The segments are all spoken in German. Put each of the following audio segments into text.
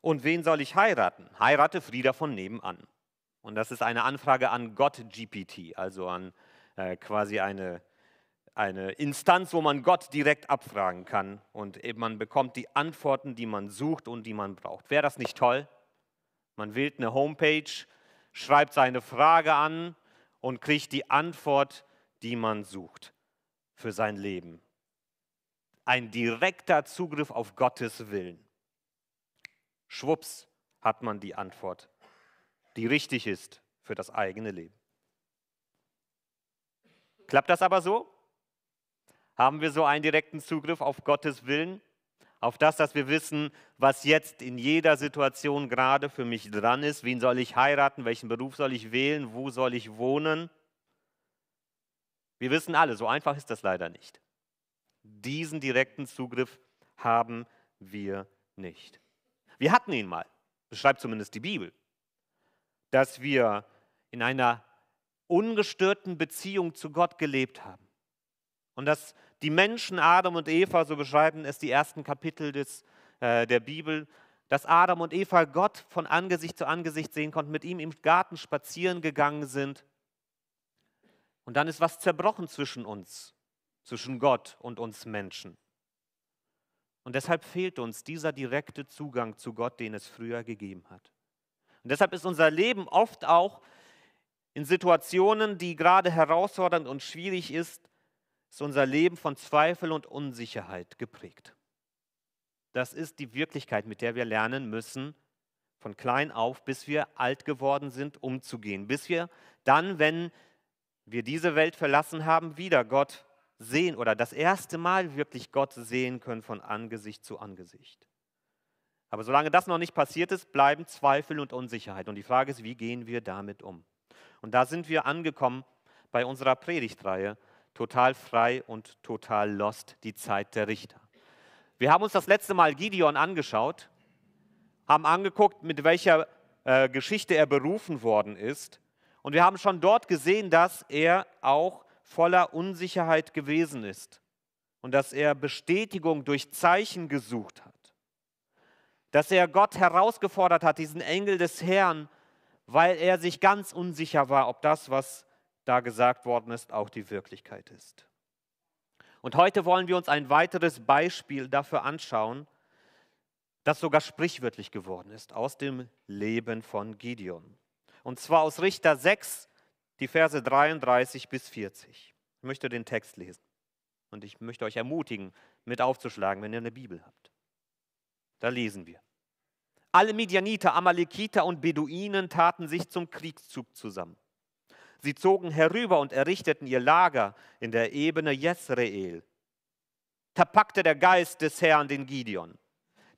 Und wen soll ich heiraten? Heirate Frieda von nebenan. Und das ist eine Anfrage an Gott GPT, also an äh, quasi eine, eine Instanz, wo man Gott direkt abfragen kann. Und eben man bekommt die Antworten, die man sucht und die man braucht. Wäre das nicht toll? Man wählt eine Homepage, schreibt seine Frage an und kriegt die Antwort, die man sucht für sein Leben. Ein direkter Zugriff auf Gottes Willen. Schwupps hat man die Antwort, die richtig ist für das eigene Leben. Klappt das aber so? Haben wir so einen direkten Zugriff auf Gottes Willen? Auf das, dass wir wissen, was jetzt in jeder Situation gerade für mich dran ist. Wen soll ich heiraten? Welchen Beruf soll ich wählen? Wo soll ich wohnen? Wir wissen alle, so einfach ist das leider nicht. Diesen direkten Zugriff haben wir nicht. Wir hatten ihn mal, beschreibt zumindest die Bibel, dass wir in einer ungestörten Beziehung zu Gott gelebt haben. Und dass die Menschen, Adam und Eva, so beschreiben es die ersten Kapitel des, äh, der Bibel, dass Adam und Eva Gott von Angesicht zu Angesicht sehen konnten, mit ihm im Garten spazieren gegangen sind. Und dann ist was zerbrochen zwischen uns, zwischen Gott und uns Menschen. Und deshalb fehlt uns dieser direkte Zugang zu Gott, den es früher gegeben hat. Und deshalb ist unser Leben oft auch in Situationen, die gerade herausfordernd und schwierig ist, ist unser Leben von Zweifel und Unsicherheit geprägt. Das ist die Wirklichkeit, mit der wir lernen müssen, von klein auf, bis wir alt geworden sind, umzugehen. Bis wir dann, wenn wir diese Welt verlassen haben, wieder Gott sehen oder das erste Mal wirklich Gott sehen können von Angesicht zu Angesicht. Aber solange das noch nicht passiert ist, bleiben Zweifel und Unsicherheit. Und die Frage ist, wie gehen wir damit um? Und da sind wir angekommen bei unserer Predigtreihe total frei und total lost, die Zeit der Richter. Wir haben uns das letzte Mal Gideon angeschaut, haben angeguckt, mit welcher äh, Geschichte er berufen worden ist. Und wir haben schon dort gesehen, dass er auch voller Unsicherheit gewesen ist und dass er Bestätigung durch Zeichen gesucht hat. Dass er Gott herausgefordert hat, diesen Engel des Herrn, weil er sich ganz unsicher war, ob das, was da gesagt worden ist, auch die Wirklichkeit ist. Und heute wollen wir uns ein weiteres Beispiel dafür anschauen, das sogar sprichwörtlich geworden ist aus dem Leben von Gideon. Und zwar aus Richter 6, die Verse 33 bis 40. Ich möchte den Text lesen und ich möchte euch ermutigen, mit aufzuschlagen, wenn ihr eine Bibel habt. Da lesen wir. Alle Midianiter, Amalekiter und Beduinen taten sich zum Kriegszug zusammen. Sie zogen herüber und errichteten ihr Lager in der Ebene Jezreel. Da packte der Geist des Herrn den Gideon.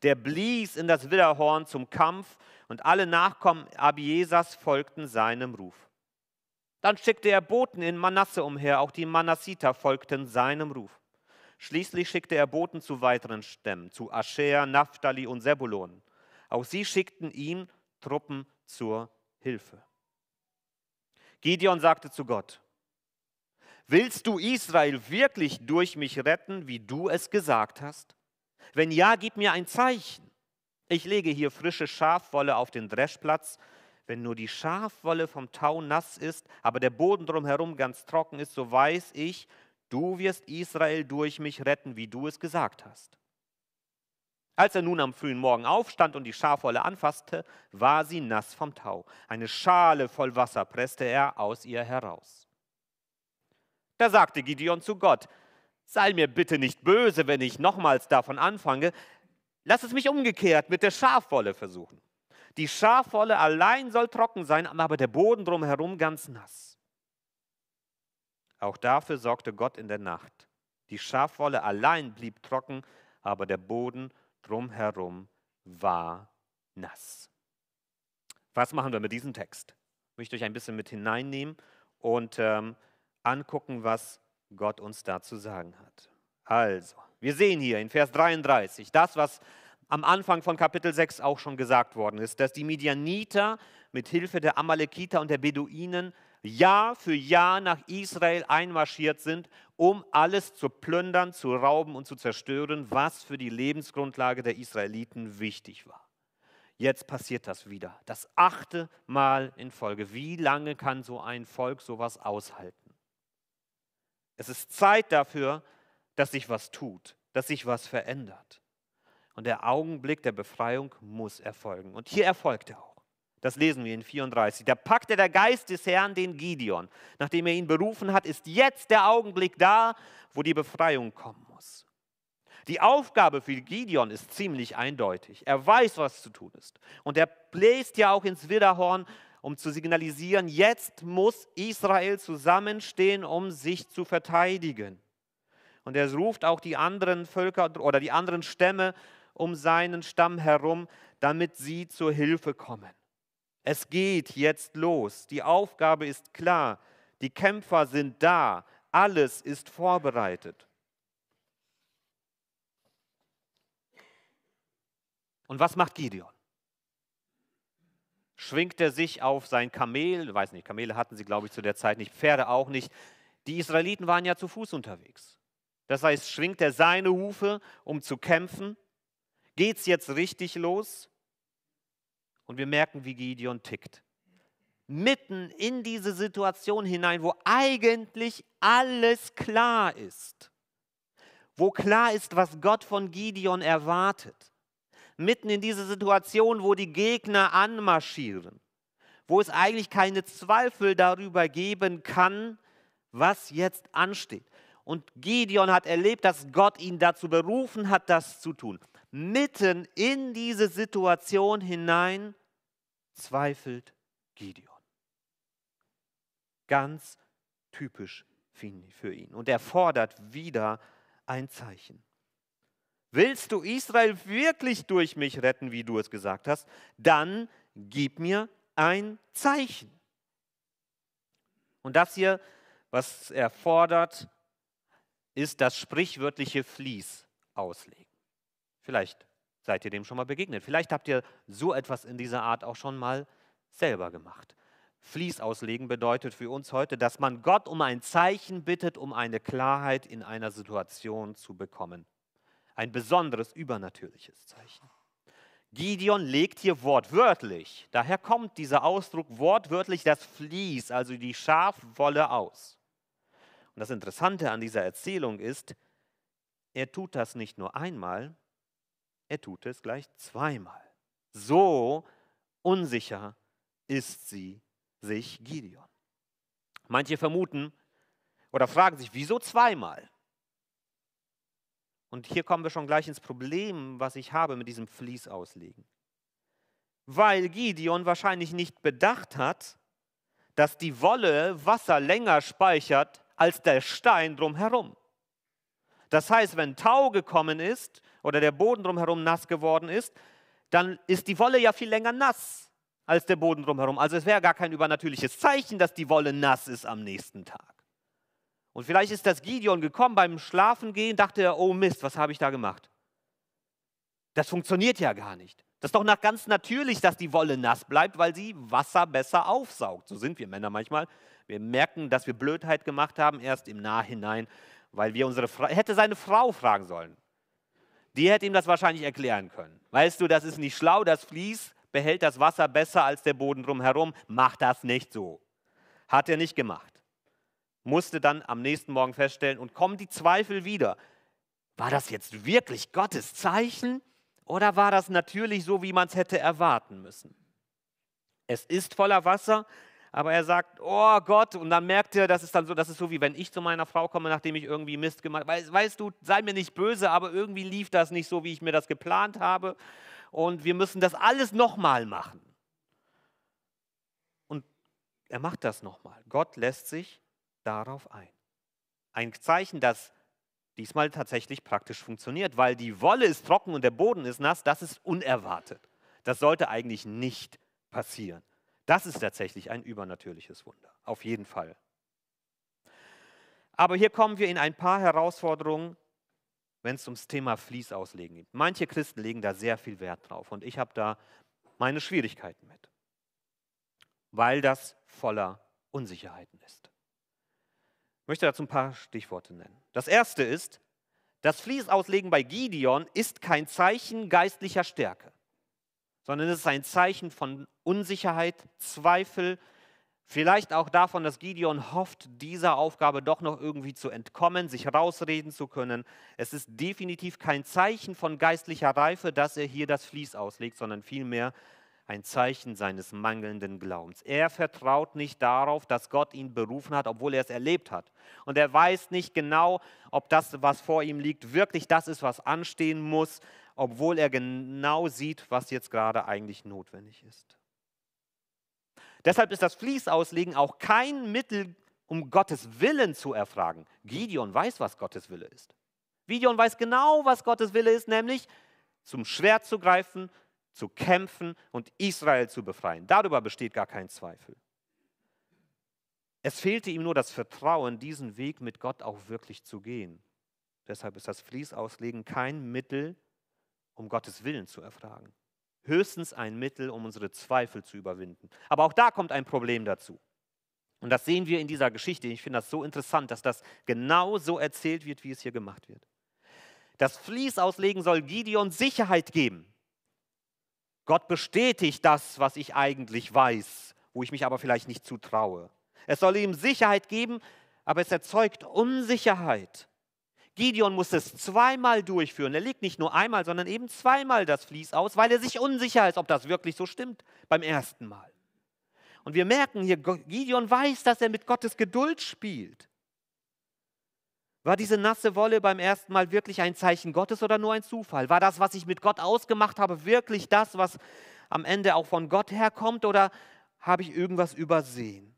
Der blies in das Widderhorn zum Kampf und alle Nachkommen Abiesas folgten seinem Ruf. Dann schickte er Boten in Manasse umher, auch die Manassiter folgten seinem Ruf. Schließlich schickte er Boten zu weiteren Stämmen, zu Ascher, Naphtali und Sebulon. Auch sie schickten ihm Truppen zur Hilfe. Gideon sagte zu Gott, willst du Israel wirklich durch mich retten, wie du es gesagt hast? Wenn ja, gib mir ein Zeichen. Ich lege hier frische Schafwolle auf den Dreschplatz. Wenn nur die Schafwolle vom Tau nass ist, aber der Boden drumherum ganz trocken ist, so weiß ich, du wirst Israel durch mich retten, wie du es gesagt hast. Als er nun am frühen Morgen aufstand und die Schafwolle anfasste, war sie nass vom Tau. Eine Schale voll Wasser presste er aus ihr heraus. Da sagte Gideon zu Gott, sei mir bitte nicht böse, wenn ich nochmals davon anfange. Lass es mich umgekehrt mit der Schafwolle versuchen. Die Schafwolle allein soll trocken sein, aber der Boden drumherum ganz nass. Auch dafür sorgte Gott in der Nacht. Die Schafwolle allein blieb trocken, aber der Boden drumherum war nass. Was machen wir mit diesem Text? Ich möchte euch ein bisschen mit hineinnehmen und ähm, angucken, was Gott uns dazu sagen hat. Also, wir sehen hier in Vers 33 das, was am Anfang von Kapitel 6 auch schon gesagt worden ist, dass die Midianiter mit Hilfe der Amalekiter und der Beduinen Jahr für Jahr nach Israel einmarschiert sind, um alles zu plündern, zu rauben und zu zerstören, was für die Lebensgrundlage der Israeliten wichtig war. Jetzt passiert das wieder. Das achte Mal in Folge. Wie lange kann so ein Volk sowas aushalten? Es ist Zeit dafür, dass sich was tut, dass sich was verändert. Und der Augenblick der Befreiung muss erfolgen. Und hier erfolgt er auch. Das lesen wir in 34. Da packte der Geist des Herrn den Gideon. Nachdem er ihn berufen hat, ist jetzt der Augenblick da, wo die Befreiung kommen muss. Die Aufgabe für Gideon ist ziemlich eindeutig. Er weiß, was zu tun ist. Und er bläst ja auch ins Widderhorn, um zu signalisieren, jetzt muss Israel zusammenstehen, um sich zu verteidigen. Und er ruft auch die anderen Völker oder die anderen Stämme um seinen Stamm herum, damit sie zur Hilfe kommen. Es geht jetzt los. Die Aufgabe ist klar. Die Kämpfer sind da. Alles ist vorbereitet. Und was macht Gideon? Schwingt er sich auf sein Kamel? Weiß nicht, Kamele hatten sie, glaube ich, zu der Zeit nicht, Pferde auch nicht. Die Israeliten waren ja zu Fuß unterwegs. Das heißt, schwingt er seine Hufe, um zu kämpfen? Geht es jetzt richtig los? Und wir merken, wie Gideon tickt. Mitten in diese Situation hinein, wo eigentlich alles klar ist. Wo klar ist, was Gott von Gideon erwartet. Mitten in diese Situation, wo die Gegner anmarschieren. Wo es eigentlich keine Zweifel darüber geben kann, was jetzt ansteht. Und Gideon hat erlebt, dass Gott ihn dazu berufen hat, das zu tun. Mitten in diese Situation hinein zweifelt Gideon. Ganz typisch für ihn. Und er fordert wieder ein Zeichen. Willst du Israel wirklich durch mich retten, wie du es gesagt hast? Dann gib mir ein Zeichen. Und das hier, was er fordert, ist das sprichwörtliche Fließ auslegen. Vielleicht seid ihr dem schon mal begegnet. Vielleicht habt ihr so etwas in dieser Art auch schon mal selber gemacht. Fließ auslegen bedeutet für uns heute, dass man Gott um ein Zeichen bittet, um eine Klarheit in einer Situation zu bekommen. Ein besonderes übernatürliches Zeichen. Gideon legt hier wortwörtlich, daher kommt dieser Ausdruck wortwörtlich das Fließ, also die Schafwolle aus. Und das Interessante an dieser Erzählung ist, er tut das nicht nur einmal, er tut es gleich zweimal. So unsicher ist sie sich Gideon. Manche vermuten oder fragen sich, wieso zweimal? Und hier kommen wir schon gleich ins Problem, was ich habe mit diesem Fließ auslegen. Weil Gideon wahrscheinlich nicht bedacht hat, dass die Wolle Wasser länger speichert als der Stein drumherum. Das heißt, wenn Tau gekommen ist oder der Boden drumherum nass geworden ist, dann ist die Wolle ja viel länger nass als der Boden drumherum. Also es wäre gar kein übernatürliches Zeichen, dass die Wolle nass ist am nächsten Tag. Und vielleicht ist das Gideon gekommen beim Schlafengehen, dachte er, oh Mist, was habe ich da gemacht? Das funktioniert ja gar nicht. Das ist doch nach ganz natürlich, dass die Wolle nass bleibt, weil sie Wasser besser aufsaugt. So sind wir Männer manchmal. Wir merken, dass wir Blödheit gemacht haben, erst im Nachhinein, weil wir unsere Frau, hätte seine Frau fragen sollen. Die hätte ihm das wahrscheinlich erklären können. Weißt du, das ist nicht schlau, das Fließ behält das Wasser besser als der Boden drumherum. Mach das nicht so. Hat er nicht gemacht. Musste dann am nächsten Morgen feststellen und kommen die Zweifel wieder. War das jetzt wirklich Gottes Zeichen oder war das natürlich so, wie man es hätte erwarten müssen? Es ist voller Wasser, aber er sagt, oh Gott, und dann merkt er, das ist dann so, das ist so wie wenn ich zu meiner Frau komme, nachdem ich irgendwie Mist gemacht habe. Weißt, weißt du, sei mir nicht böse, aber irgendwie lief das nicht so, wie ich mir das geplant habe. Und wir müssen das alles nochmal machen. Und er macht das nochmal. Gott lässt sich darauf ein. Ein Zeichen, das diesmal tatsächlich praktisch funktioniert, weil die Wolle ist trocken und der Boden ist nass, das ist unerwartet. Das sollte eigentlich nicht passieren. Das ist tatsächlich ein übernatürliches Wunder, auf jeden Fall. Aber hier kommen wir in ein paar Herausforderungen, wenn es ums Thema Fließauslegen geht. Manche Christen legen da sehr viel Wert drauf und ich habe da meine Schwierigkeiten mit, weil das voller Unsicherheiten ist. Ich möchte dazu ein paar Stichworte nennen. Das erste ist, das Fließauslegen bei Gideon ist kein Zeichen geistlicher Stärke. Sondern es ist ein Zeichen von Unsicherheit, Zweifel, vielleicht auch davon, dass Gideon hofft, dieser Aufgabe doch noch irgendwie zu entkommen, sich rausreden zu können. Es ist definitiv kein Zeichen von geistlicher Reife, dass er hier das Vlies auslegt, sondern vielmehr ein Zeichen seines mangelnden Glaubens. Er vertraut nicht darauf, dass Gott ihn berufen hat, obwohl er es erlebt hat. Und er weiß nicht genau, ob das, was vor ihm liegt, wirklich das ist, was anstehen muss, obwohl er genau sieht, was jetzt gerade eigentlich notwendig ist. Deshalb ist das Fließauslegen auch kein Mittel, um Gottes Willen zu erfragen. Gideon weiß, was Gottes Wille ist. Gideon weiß genau, was Gottes Wille ist, nämlich zum Schwert zu greifen, zu kämpfen und Israel zu befreien. Darüber besteht gar kein Zweifel. Es fehlte ihm nur das Vertrauen, diesen Weg mit Gott auch wirklich zu gehen. Deshalb ist das Fließauslegen kein Mittel, um Gottes Willen zu erfragen. Höchstens ein Mittel, um unsere Zweifel zu überwinden. Aber auch da kommt ein Problem dazu. Und das sehen wir in dieser Geschichte. Ich finde das so interessant, dass das genau so erzählt wird, wie es hier gemacht wird. Das Fließauslegen soll Gideon Sicherheit geben. Gott bestätigt das, was ich eigentlich weiß, wo ich mich aber vielleicht nicht zutraue. Es soll ihm Sicherheit geben, aber es erzeugt Unsicherheit. Gideon muss es zweimal durchführen. Er legt nicht nur einmal, sondern eben zweimal das Vlies aus, weil er sich unsicher ist, ob das wirklich so stimmt beim ersten Mal. Und wir merken hier, Gideon weiß, dass er mit Gottes Geduld spielt. War diese nasse Wolle beim ersten Mal wirklich ein Zeichen Gottes oder nur ein Zufall? War das, was ich mit Gott ausgemacht habe, wirklich das, was am Ende auch von Gott herkommt oder habe ich irgendwas übersehen?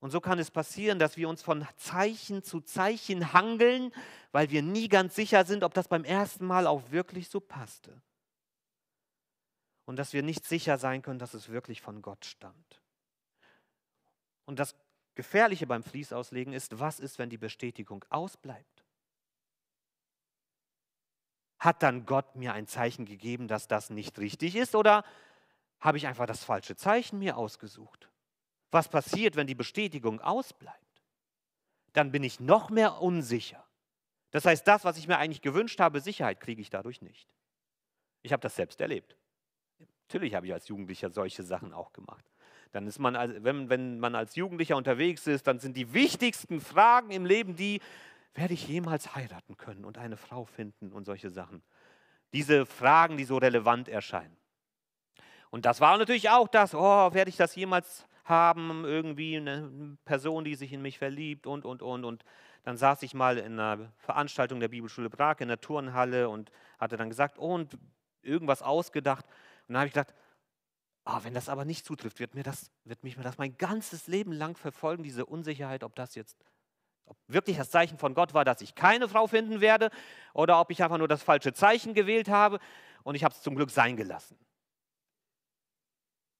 Und so kann es passieren, dass wir uns von Zeichen zu Zeichen hangeln, weil wir nie ganz sicher sind, ob das beim ersten Mal auch wirklich so passte. Und dass wir nicht sicher sein können, dass es wirklich von Gott stammt. Und das Gefährliche beim Fließauslegen ist, was ist, wenn die Bestätigung ausbleibt? Hat dann Gott mir ein Zeichen gegeben, dass das nicht richtig ist oder habe ich einfach das falsche Zeichen mir ausgesucht? Was passiert, wenn die Bestätigung ausbleibt? Dann bin ich noch mehr unsicher. Das heißt, das, was ich mir eigentlich gewünscht habe, Sicherheit, kriege ich dadurch nicht. Ich habe das selbst erlebt. Natürlich habe ich als Jugendlicher solche Sachen auch gemacht. Dann ist man, wenn, wenn man als Jugendlicher unterwegs ist, dann sind die wichtigsten Fragen im Leben die, werde ich jemals heiraten können und eine Frau finden und solche Sachen. Diese Fragen, die so relevant erscheinen. Und das war natürlich auch das, oh, werde ich das jemals haben, irgendwie eine Person, die sich in mich verliebt und, und, und. Und dann saß ich mal in einer Veranstaltung der Bibelschule Prag in der Turnhalle und hatte dann gesagt, oh, und irgendwas ausgedacht. Und dann habe ich gedacht, Oh, wenn das aber nicht zutrifft, wird, mir das, wird mich das mein ganzes Leben lang verfolgen, diese Unsicherheit, ob das jetzt ob wirklich das Zeichen von Gott war, dass ich keine Frau finden werde oder ob ich einfach nur das falsche Zeichen gewählt habe und ich habe es zum Glück sein gelassen.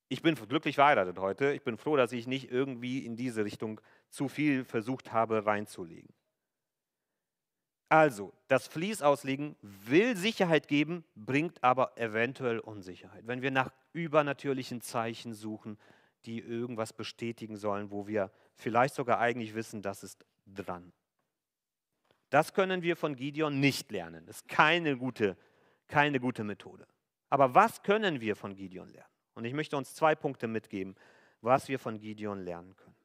Ich bin glücklich verheiratet heute. Ich bin froh, dass ich nicht irgendwie in diese Richtung zu viel versucht habe reinzulegen. Also, das Fließauslegen will Sicherheit geben, bringt aber eventuell Unsicherheit. Wenn wir nach übernatürlichen Zeichen suchen, die irgendwas bestätigen sollen, wo wir vielleicht sogar eigentlich wissen, das ist dran. Das können wir von Gideon nicht lernen. Das ist keine gute, keine gute Methode. Aber was können wir von Gideon lernen? Und ich möchte uns zwei Punkte mitgeben, was wir von Gideon lernen können.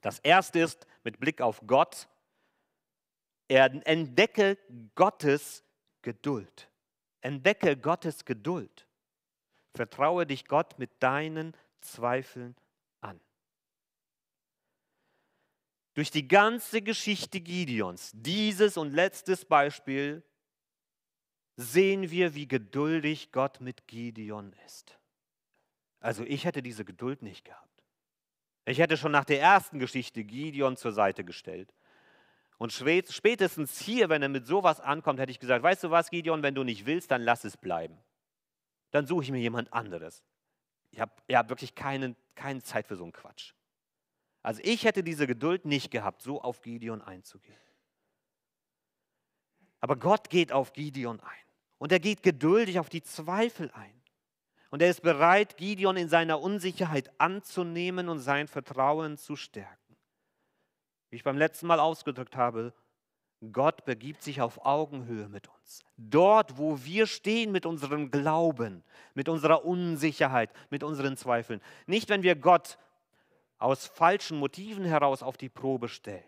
Das erste ist mit Blick auf Gott, er entdecke Gottes Geduld. Entdecke Gottes Geduld. Vertraue dich Gott mit deinen Zweifeln an. Durch die ganze Geschichte Gideons, dieses und letztes Beispiel, sehen wir, wie geduldig Gott mit Gideon ist. Also ich hätte diese Geduld nicht gehabt. Ich hätte schon nach der ersten Geschichte Gideon zur Seite gestellt. Und spätestens hier, wenn er mit sowas ankommt, hätte ich gesagt, weißt du was, Gideon, wenn du nicht willst, dann lass es bleiben. Dann suche ich mir jemand anderes. Ich habe hab wirklich keine, keine Zeit für so einen Quatsch. Also ich hätte diese Geduld nicht gehabt, so auf Gideon einzugehen. Aber Gott geht auf Gideon ein. Und er geht geduldig auf die Zweifel ein. Und er ist bereit, Gideon in seiner Unsicherheit anzunehmen und sein Vertrauen zu stärken wie ich beim letzten Mal ausgedrückt habe, Gott begibt sich auf Augenhöhe mit uns. Dort, wo wir stehen mit unserem Glauben, mit unserer Unsicherheit, mit unseren Zweifeln. Nicht, wenn wir Gott aus falschen Motiven heraus auf die Probe stellen,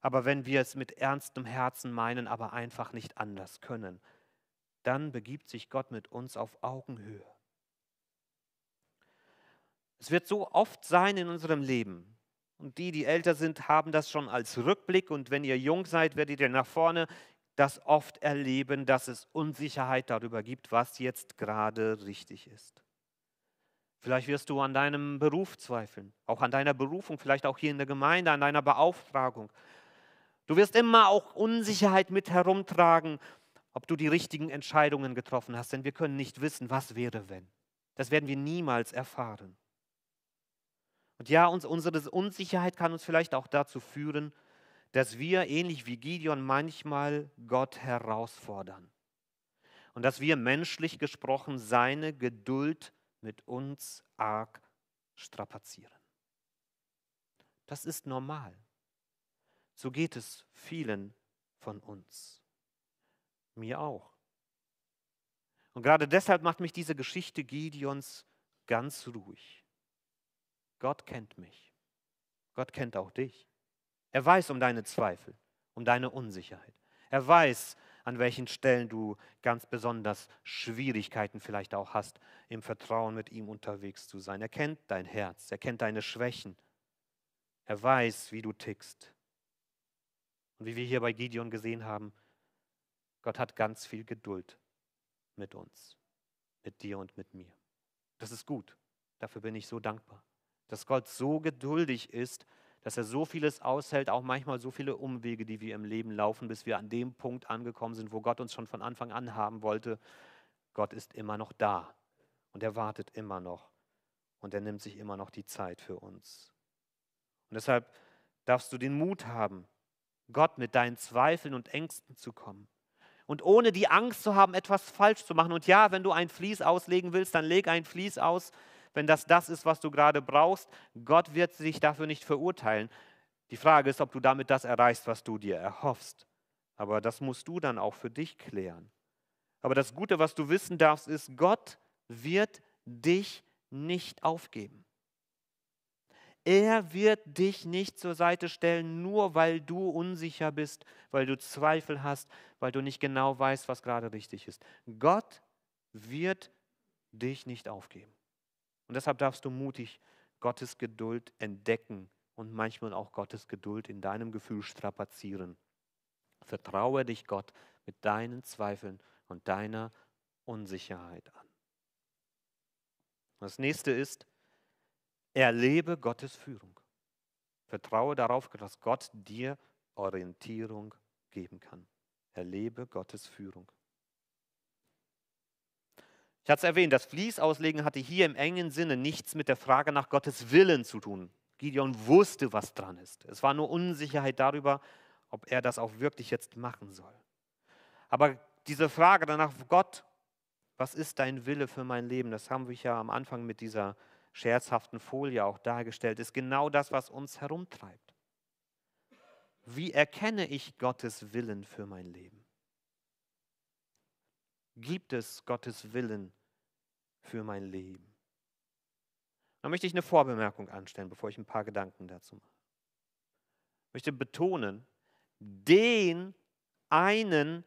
aber wenn wir es mit ernstem Herzen meinen, aber einfach nicht anders können, dann begibt sich Gott mit uns auf Augenhöhe. Es wird so oft sein in unserem Leben, und die, die älter sind, haben das schon als Rückblick. Und wenn ihr jung seid, werdet ihr nach vorne das oft erleben, dass es Unsicherheit darüber gibt, was jetzt gerade richtig ist. Vielleicht wirst du an deinem Beruf zweifeln, auch an deiner Berufung, vielleicht auch hier in der Gemeinde, an deiner Beauftragung. Du wirst immer auch Unsicherheit mit herumtragen, ob du die richtigen Entscheidungen getroffen hast, denn wir können nicht wissen, was wäre, wenn. Das werden wir niemals erfahren. Und ja, uns, unsere Unsicherheit kann uns vielleicht auch dazu führen, dass wir, ähnlich wie Gideon, manchmal Gott herausfordern. Und dass wir menschlich gesprochen seine Geduld mit uns arg strapazieren. Das ist normal. So geht es vielen von uns. Mir auch. Und gerade deshalb macht mich diese Geschichte Gideons ganz ruhig. Gott kennt mich. Gott kennt auch dich. Er weiß um deine Zweifel, um deine Unsicherheit. Er weiß, an welchen Stellen du ganz besonders Schwierigkeiten vielleicht auch hast, im Vertrauen mit ihm unterwegs zu sein. Er kennt dein Herz, er kennt deine Schwächen. Er weiß, wie du tickst. Und wie wir hier bei Gideon gesehen haben, Gott hat ganz viel Geduld mit uns, mit dir und mit mir. Das ist gut. Dafür bin ich so dankbar dass Gott so geduldig ist, dass er so vieles aushält, auch manchmal so viele Umwege, die wir im Leben laufen, bis wir an dem Punkt angekommen sind, wo Gott uns schon von Anfang an haben wollte. Gott ist immer noch da und er wartet immer noch und er nimmt sich immer noch die Zeit für uns. Und deshalb darfst du den Mut haben, Gott mit deinen Zweifeln und Ängsten zu kommen. Und ohne die Angst zu haben, etwas falsch zu machen. Und ja, wenn du ein Vlies auslegen willst, dann leg ein Vlies aus, wenn das das ist, was du gerade brauchst. Gott wird sich dafür nicht verurteilen. Die Frage ist, ob du damit das erreichst, was du dir erhoffst. Aber das musst du dann auch für dich klären. Aber das Gute, was du wissen darfst, ist, Gott wird dich nicht aufgeben. Er wird dich nicht zur Seite stellen, nur weil du unsicher bist, weil du Zweifel hast, weil du nicht genau weißt, was gerade richtig ist. Gott wird dich nicht aufgeben. Und deshalb darfst du mutig Gottes Geduld entdecken und manchmal auch Gottes Geduld in deinem Gefühl strapazieren. Vertraue dich Gott mit deinen Zweifeln und deiner Unsicherheit an. Das nächste ist, erlebe Gottes Führung. Vertraue darauf, dass Gott dir Orientierung geben kann. Erlebe Gottes Führung. Ich hatte es erwähnt, das Fließauslegen hatte hier im engen Sinne nichts mit der Frage nach Gottes Willen zu tun. Gideon wusste, was dran ist. Es war nur Unsicherheit darüber, ob er das auch wirklich jetzt machen soll. Aber diese Frage danach, Gott, was ist dein Wille für mein Leben? Das haben wir ja am Anfang mit dieser scherzhaften Folie auch dargestellt, ist genau das, was uns herumtreibt. Wie erkenne ich Gottes Willen für mein Leben? Gibt es Gottes Willen für mein Leben? Da möchte ich eine Vorbemerkung anstellen, bevor ich ein paar Gedanken dazu mache. Ich möchte betonen, den einen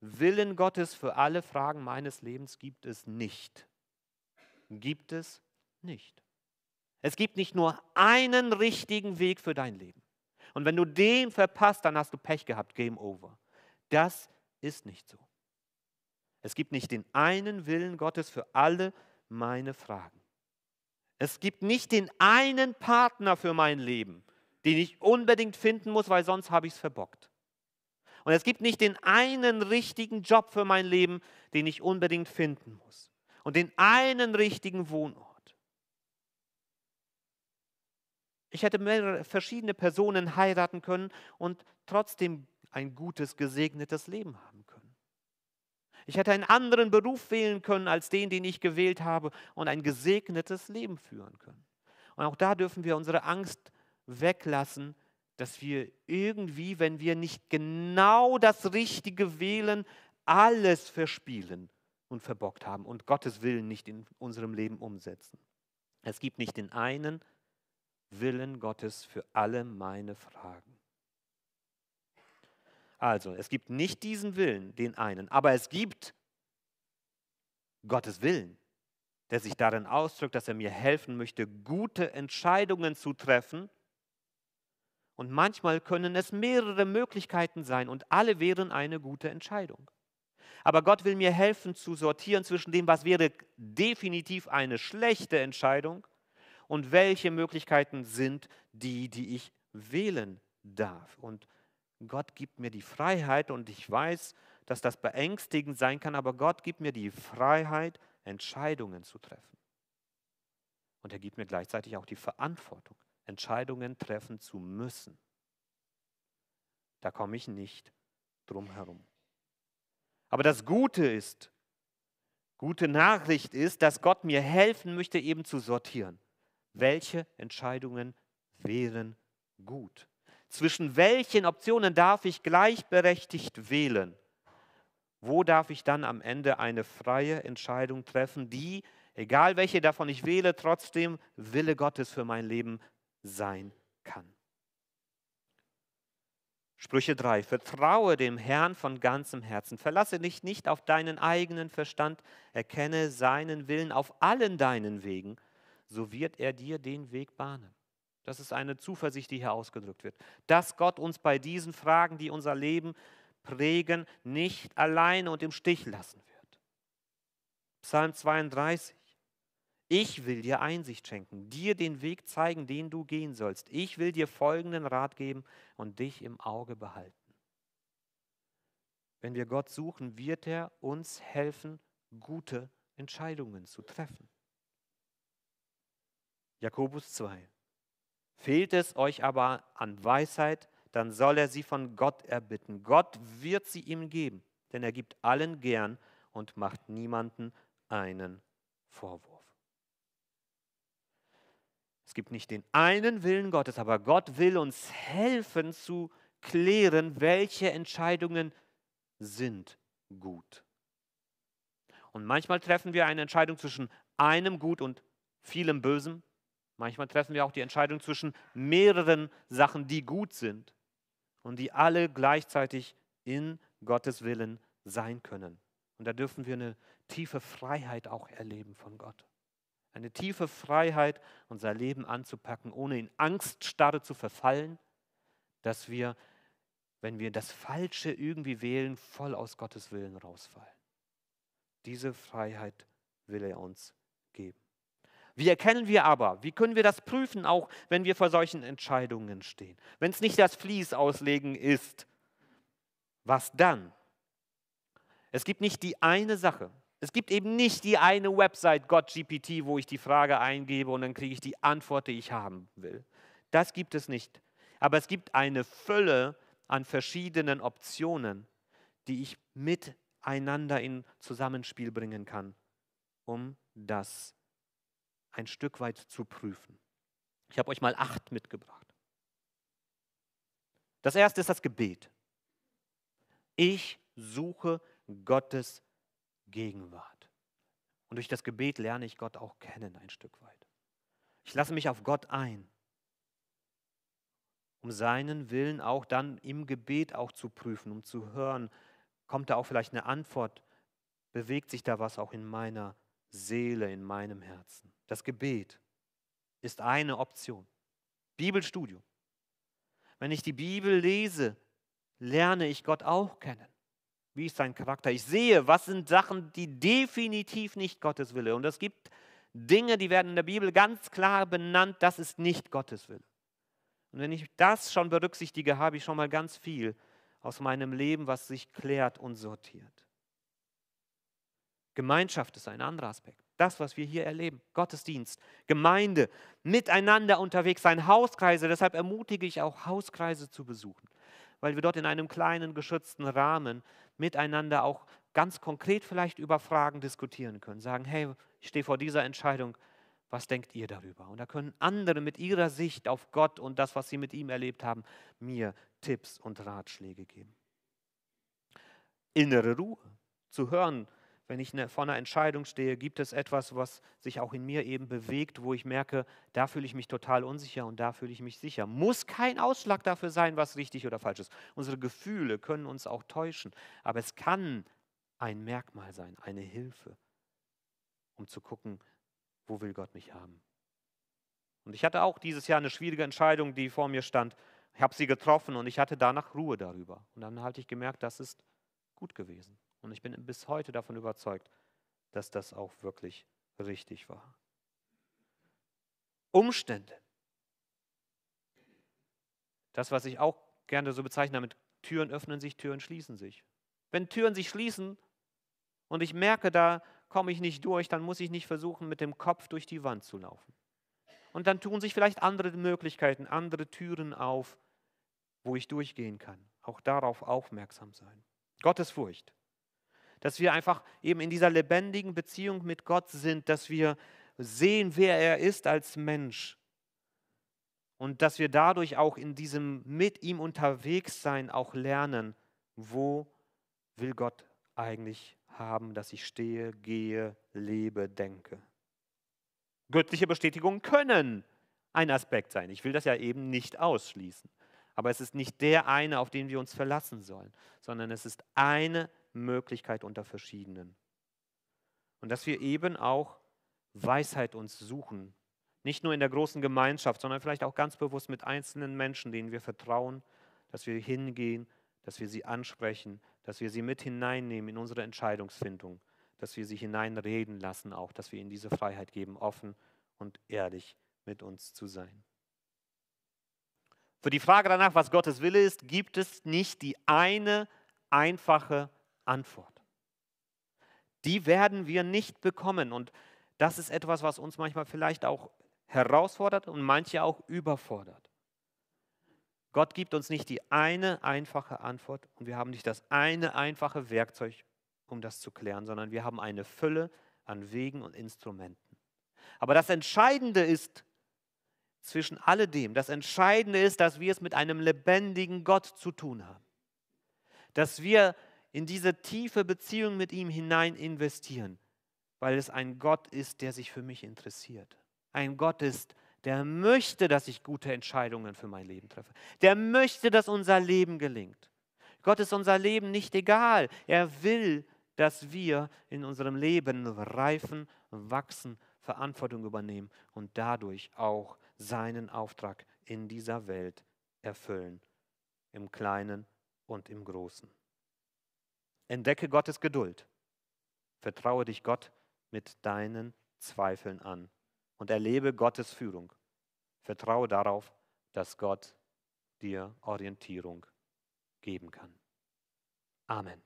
Willen Gottes für alle Fragen meines Lebens gibt es nicht. Gibt es nicht. Es gibt nicht nur einen richtigen Weg für dein Leben. Und wenn du den verpasst, dann hast du Pech gehabt, Game Over. Das ist nicht so. Es gibt nicht den einen Willen Gottes für alle meine Fragen. Es gibt nicht den einen Partner für mein Leben, den ich unbedingt finden muss, weil sonst habe ich es verbockt. Und es gibt nicht den einen richtigen Job für mein Leben, den ich unbedingt finden muss. Und den einen richtigen Wohnort. Ich hätte mehrere verschiedene Personen heiraten können und trotzdem ein gutes, gesegnetes Leben haben. Ich hätte einen anderen Beruf wählen können als den, den ich gewählt habe und ein gesegnetes Leben führen können. Und auch da dürfen wir unsere Angst weglassen, dass wir irgendwie, wenn wir nicht genau das Richtige wählen, alles verspielen und verbockt haben und Gottes Willen nicht in unserem Leben umsetzen. Es gibt nicht den einen Willen Gottes für alle meine Fragen. Also, es gibt nicht diesen Willen, den einen, aber es gibt Gottes Willen, der sich darin ausdrückt, dass er mir helfen möchte, gute Entscheidungen zu treffen. Und manchmal können es mehrere Möglichkeiten sein und alle wären eine gute Entscheidung. Aber Gott will mir helfen zu sortieren zwischen dem, was wäre definitiv eine schlechte Entscheidung und welche Möglichkeiten sind die, die ich wählen darf. Und Gott gibt mir die Freiheit und ich weiß, dass das beängstigend sein kann, aber Gott gibt mir die Freiheit, Entscheidungen zu treffen. Und er gibt mir gleichzeitig auch die Verantwortung, Entscheidungen treffen zu müssen. Da komme ich nicht drum herum. Aber das Gute ist, gute Nachricht ist, dass Gott mir helfen möchte, eben zu sortieren. Welche Entscheidungen wären gut? Zwischen welchen Optionen darf ich gleichberechtigt wählen? Wo darf ich dann am Ende eine freie Entscheidung treffen, die, egal welche davon ich wähle, trotzdem Wille Gottes für mein Leben sein kann? Sprüche 3. Vertraue dem Herrn von ganzem Herzen. Verlasse dich nicht auf deinen eigenen Verstand. Erkenne seinen Willen auf allen deinen Wegen. So wird er dir den Weg bahnen. Das ist eine Zuversicht, die hier ausgedrückt wird. Dass Gott uns bei diesen Fragen, die unser Leben prägen, nicht alleine und im Stich lassen wird. Psalm 32. Ich will dir Einsicht schenken, dir den Weg zeigen, den du gehen sollst. Ich will dir folgenden Rat geben und dich im Auge behalten. Wenn wir Gott suchen, wird er uns helfen, gute Entscheidungen zu treffen. Jakobus 2. Fehlt es euch aber an Weisheit, dann soll er sie von Gott erbitten. Gott wird sie ihm geben, denn er gibt allen gern und macht niemanden einen Vorwurf. Es gibt nicht den einen Willen Gottes, aber Gott will uns helfen zu klären, welche Entscheidungen sind gut. Und manchmal treffen wir eine Entscheidung zwischen einem Gut und vielem Bösem. Manchmal treffen wir auch die Entscheidung zwischen mehreren Sachen, die gut sind und die alle gleichzeitig in Gottes Willen sein können. Und da dürfen wir eine tiefe Freiheit auch erleben von Gott. Eine tiefe Freiheit, unser Leben anzupacken, ohne in Angststarre zu verfallen, dass wir, wenn wir das Falsche irgendwie wählen, voll aus Gottes Willen rausfallen. Diese Freiheit will er uns geben. Wie erkennen wir aber, wie können wir das prüfen, auch wenn wir vor solchen Entscheidungen stehen? Wenn es nicht das Fließ auslegen ist, was dann? Es gibt nicht die eine Sache. Es gibt eben nicht die eine Website GodGPT, wo ich die Frage eingebe und dann kriege ich die Antwort, die ich haben will. Das gibt es nicht. Aber es gibt eine Fülle an verschiedenen Optionen, die ich miteinander in Zusammenspiel bringen kann, um das ein Stück weit zu prüfen. Ich habe euch mal acht mitgebracht. Das erste ist das Gebet. Ich suche Gottes Gegenwart. Und durch das Gebet lerne ich Gott auch kennen ein Stück weit. Ich lasse mich auf Gott ein, um seinen Willen auch dann im Gebet auch zu prüfen, um zu hören, kommt da auch vielleicht eine Antwort, bewegt sich da was auch in meiner Seele, in meinem Herzen. Das Gebet ist eine Option. Bibelstudium. Wenn ich die Bibel lese, lerne ich Gott auch kennen. Wie ist sein Charakter? Ich sehe, was sind Sachen, die definitiv nicht Gottes Wille. Und es gibt Dinge, die werden in der Bibel ganz klar benannt, das ist nicht Gottes Wille. Und wenn ich das schon berücksichtige, habe ich schon mal ganz viel aus meinem Leben, was sich klärt und sortiert. Gemeinschaft ist ein anderer Aspekt. Das, was wir hier erleben, Gottesdienst, Gemeinde, miteinander unterwegs sein, Hauskreise. Deshalb ermutige ich auch, Hauskreise zu besuchen, weil wir dort in einem kleinen, geschützten Rahmen miteinander auch ganz konkret vielleicht über Fragen diskutieren können. Sagen, hey, ich stehe vor dieser Entscheidung, was denkt ihr darüber? Und da können andere mit ihrer Sicht auf Gott und das, was sie mit ihm erlebt haben, mir Tipps und Ratschläge geben. Innere Ruhe, zu hören, wenn ich ne, vor einer Entscheidung stehe, gibt es etwas, was sich auch in mir eben bewegt, wo ich merke, da fühle ich mich total unsicher und da fühle ich mich sicher. Muss kein Ausschlag dafür sein, was richtig oder falsch ist. Unsere Gefühle können uns auch täuschen, aber es kann ein Merkmal sein, eine Hilfe, um zu gucken, wo will Gott mich haben. Und ich hatte auch dieses Jahr eine schwierige Entscheidung, die vor mir stand. Ich habe sie getroffen und ich hatte danach Ruhe darüber. Und dann hatte ich gemerkt, das ist gut gewesen. Und ich bin bis heute davon überzeugt, dass das auch wirklich richtig war. Umstände. Das, was ich auch gerne so bezeichne mit Türen öffnen sich, Türen schließen sich. Wenn Türen sich schließen und ich merke, da komme ich nicht durch, dann muss ich nicht versuchen, mit dem Kopf durch die Wand zu laufen. Und dann tun sich vielleicht andere Möglichkeiten, andere Türen auf, wo ich durchgehen kann. Auch darauf aufmerksam sein. Gottesfurcht dass wir einfach eben in dieser lebendigen Beziehung mit Gott sind, dass wir sehen, wer er ist als Mensch und dass wir dadurch auch in diesem mit ihm unterwegs sein auch lernen, wo will Gott eigentlich haben, dass ich stehe, gehe, lebe, denke. Göttliche Bestätigungen können ein Aspekt sein. Ich will das ja eben nicht ausschließen. Aber es ist nicht der eine, auf den wir uns verlassen sollen, sondern es ist eine Möglichkeit unter verschiedenen. Und dass wir eben auch Weisheit uns suchen. Nicht nur in der großen Gemeinschaft, sondern vielleicht auch ganz bewusst mit einzelnen Menschen, denen wir vertrauen, dass wir hingehen, dass wir sie ansprechen, dass wir sie mit hineinnehmen in unsere Entscheidungsfindung, dass wir sie hineinreden lassen, auch, dass wir ihnen diese Freiheit geben, offen und ehrlich mit uns zu sein. Für die Frage danach, was Gottes Wille ist, gibt es nicht die eine einfache Antwort. Die werden wir nicht bekommen. Und das ist etwas, was uns manchmal vielleicht auch herausfordert und manche auch überfordert. Gott gibt uns nicht die eine einfache Antwort und wir haben nicht das eine einfache Werkzeug, um das zu klären, sondern wir haben eine Fülle an Wegen und Instrumenten. Aber das Entscheidende ist zwischen alledem, das Entscheidende ist, dass wir es mit einem lebendigen Gott zu tun haben. Dass wir in diese tiefe Beziehung mit ihm hinein investieren, weil es ein Gott ist, der sich für mich interessiert. Ein Gott ist, der möchte, dass ich gute Entscheidungen für mein Leben treffe. Der möchte, dass unser Leben gelingt. Gott ist unser Leben nicht egal. Er will, dass wir in unserem Leben reifen, wachsen, Verantwortung übernehmen und dadurch auch seinen Auftrag in dieser Welt erfüllen, im Kleinen und im Großen. Entdecke Gottes Geduld. Vertraue dich Gott mit deinen Zweifeln an und erlebe Gottes Führung. Vertraue darauf, dass Gott dir Orientierung geben kann. Amen.